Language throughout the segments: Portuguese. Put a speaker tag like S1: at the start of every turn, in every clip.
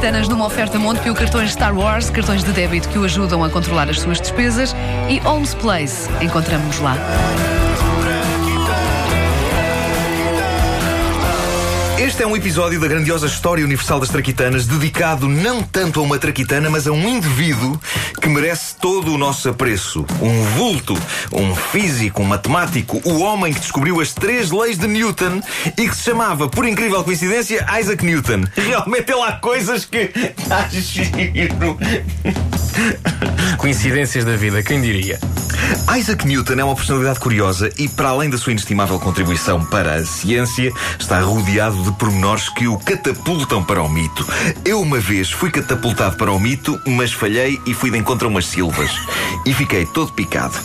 S1: Traquitanas numa oferta Montepio cartões Star Wars, cartões de débito que o ajudam a controlar as suas despesas e Holmes Place. Encontramos-nos lá.
S2: Este é um episódio da grandiosa história universal das traquitanas, dedicado não tanto a uma traquitana, mas a um indivíduo que merece todo o nosso apreço. Um vulto, um físico, um matemático, o homem que descobriu as três leis de Newton e que se chamava, por incrível coincidência, Isaac Newton. Realmente ele há coisas que. Ah, giro.
S3: Coincidências da vida, quem diria?
S2: Isaac Newton é uma personalidade curiosa e, para além da sua inestimável contribuição para a ciência, está rodeado de pormenores que o catapultam para o mito. Eu, uma vez, fui catapultado para o mito, mas falhei e fui de encontro a umas silvas. E fiquei todo picado.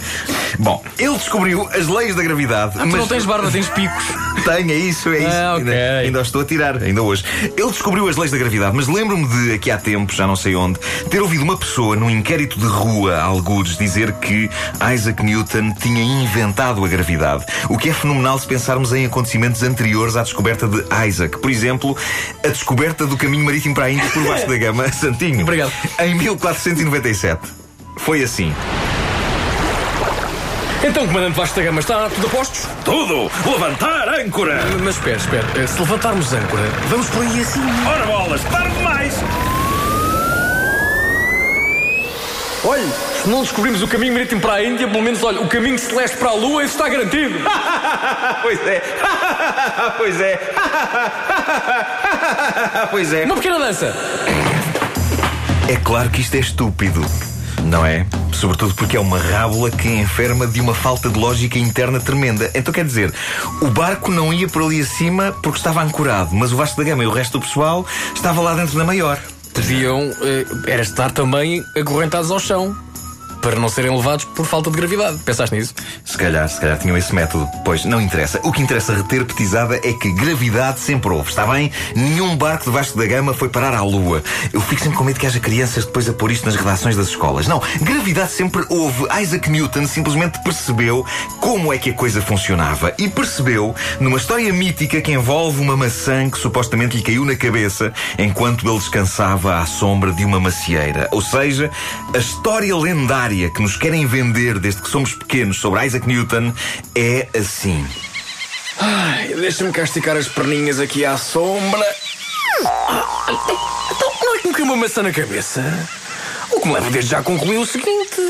S2: Bom, ele descobriu as leis da gravidade.
S3: Ah, tu
S2: mas...
S3: não tens barba, tens picos.
S2: Tenho, é isso, é isso.
S3: Ah, ok.
S2: ainda, ainda os estou a tirar, ainda hoje. Ele descobriu as leis da gravidade, mas lembro-me de, aqui há tempo, já não sei onde, ter ouvido uma pessoa num inquérito de rua, algures, dizer que Isaac Newton tinha inventado a gravidade. O que é fenomenal se pensarmos em acontecimentos anteriores à descoberta de Isaac. Por exemplo, a descoberta do caminho marítimo para a Índia por baixo da gama, Santinho.
S3: Obrigado.
S2: Em 1497. Foi assim.
S3: Então, comandante Vasco da Gama, está tudo a postos?
S4: Tudo! Levantar âncora!
S3: Mas espera, espera. Eh, Se levantarmos âncora, vamos por aí assim.
S4: Ora bolas, tarde demais!
S3: Olha, se não descobrimos o caminho marítimo para a Índia, pelo menos, olha, o caminho celeste para a Lua, isso está garantido.
S2: pois é. pois é. pois é.
S3: Uma pequena dança.
S2: É claro que isto é estúpido, não é? Sobretudo porque é uma rábula que enferma de uma falta de lógica interna tremenda. Então quer dizer, o barco não ia por ali acima porque estava ancorado, mas o Vasco da Gama e o resto do pessoal estava lá dentro na maior.
S3: Deviam, eh, era estar também acorrentados ao chão. Para não serem levados por falta de gravidade. Pensaste nisso?
S2: Se calhar, se calhar tinham esse método. Pois, não interessa. O que interessa reter petizada é que gravidade sempre houve, está bem? Nenhum barco de da Gama foi parar à Lua. Eu fico sempre com medo que haja crianças depois a pôr isto nas redações das escolas. Não, gravidade sempre houve. Isaac Newton simplesmente percebeu como é que a coisa funcionava. E percebeu numa história mítica que envolve uma maçã que supostamente lhe caiu na cabeça enquanto ele descansava à sombra de uma macieira. Ou seja, a história lendária que nos querem vender desde que somos pequenos sobre Isaac Newton é assim.
S3: Ai, deixa-me cá esticar as perninhas aqui à sombra. Ah, Então, não é que me caiu uma maçã na cabeça? O que me leva desde já a concluir o seguinte: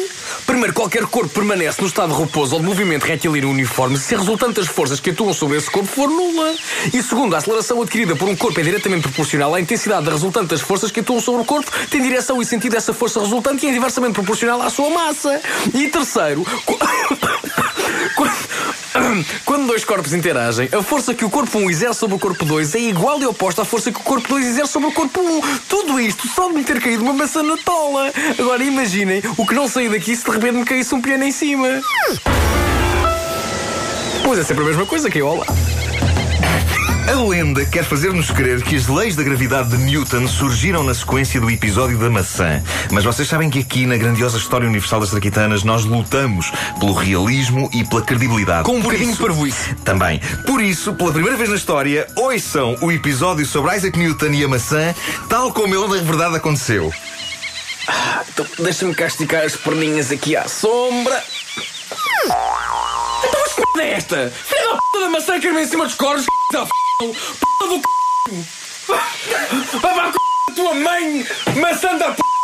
S3: primeiro, qualquer corpo permanece no estado de repouso ou de movimento retilíneo uniforme se a resultante das forças que atuam sobre esse corpo for nula. E segundo, a aceleração adquirida por um corpo é diretamente proporcional à intensidade da resultante das forças que atuam sobre o corpo, tem direção e sentido dessa força resultante e é inversamente proporcional à sua massa. E terceiro, quando- dois corpos interagem, a força que o corpo 1 exerce sobre o corpo 2 é igual e oposta à força que o corpo 2 exerce sobre o corpo 1. Tudo isto só de me ter caído uma maçã na tola. Agora imaginem o que não saí daqui se de repente me caísse um piano em cima. Pois é sempre a mesma coisa que eu, olá.
S2: A lenda quer fazer-nos crer que as leis da gravidade de Newton surgiram na sequência do episódio da maçã. Mas vocês sabem que aqui, na grandiosa história universal das traquitanas, nós lutamos pelo realismo e pela credibilidade.
S3: Com um bocadinho parvoíce.
S2: Também. Por isso, pela primeira vez na história, ouçam o episódio sobre Isaac Newton e a maçã, tal como ele na verdade aconteceu.
S3: Então deixa-me cá esticar as perninhas aqui à sombra. Então mas que merda é esta? Filha da p da maçã que em cima dos cornos, f da p do c. Vai para a tua mãe, maçã da p.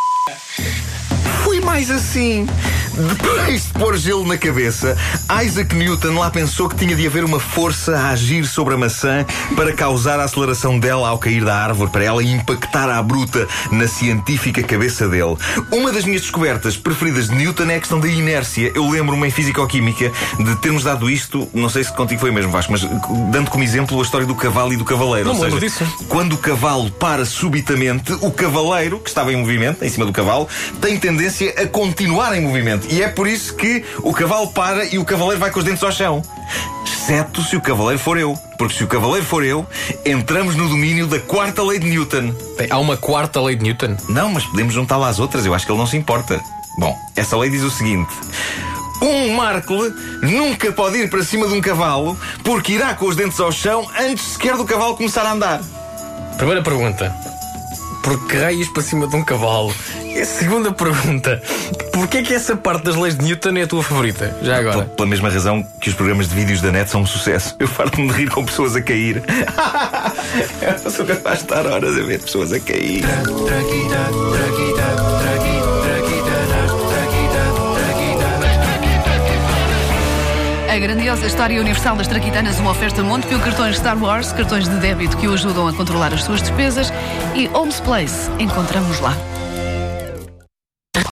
S2: Mais assim. Depois de pôr gelo na cabeça, Isaac Newton lá pensou que tinha de haver uma força a agir sobre a maçã para causar a aceleração dela ao cair da árvore, para ela impactar à bruta na científica cabeça dele. Uma das minhas descobertas preferidas de Newton é a questão da inércia. Eu lembro-me em Físico-Química de termos dado isto, não sei se contigo foi mesmo, Vasco, mas dando como exemplo a história do cavalo e do cavaleiro.
S3: Não
S2: Ou seja,
S3: disso.
S2: quando o cavalo para subitamente, o cavaleiro, que estava em movimento, em cima do cavalo, tem tendência a continuar em movimento. E é por isso que o cavalo para e o cavaleiro vai com os dentes ao chão. Exceto se o cavaleiro for eu. Porque se o cavaleiro for eu, entramos no domínio da quarta lei de Newton.
S3: Há uma quarta lei de Newton.
S2: Não, mas podemos juntá-la às outras, eu acho que ele não se importa. Bom, essa lei diz o seguinte. Um Markle nunca pode ir para cima de um cavalo porque irá com os dentes ao chão antes sequer do cavalo começar a andar.
S3: Primeira pergunta. por que raios para cima de um cavalo? E a segunda pergunta: porquê é que essa parte das leis de Newton é a tua favorita? Já agora.
S2: pela mesma razão que os programas de vídeos da net são um sucesso. Eu farto-me de rir com pessoas a cair. Eu sou capaz de estar horas a ver pessoas a cair.
S1: A grandiosa história universal das traquitanas, uma oferta Montepio cartões Star Wars, cartões de débito que o ajudam a controlar as suas despesas e Homes Place. Encontramos lá.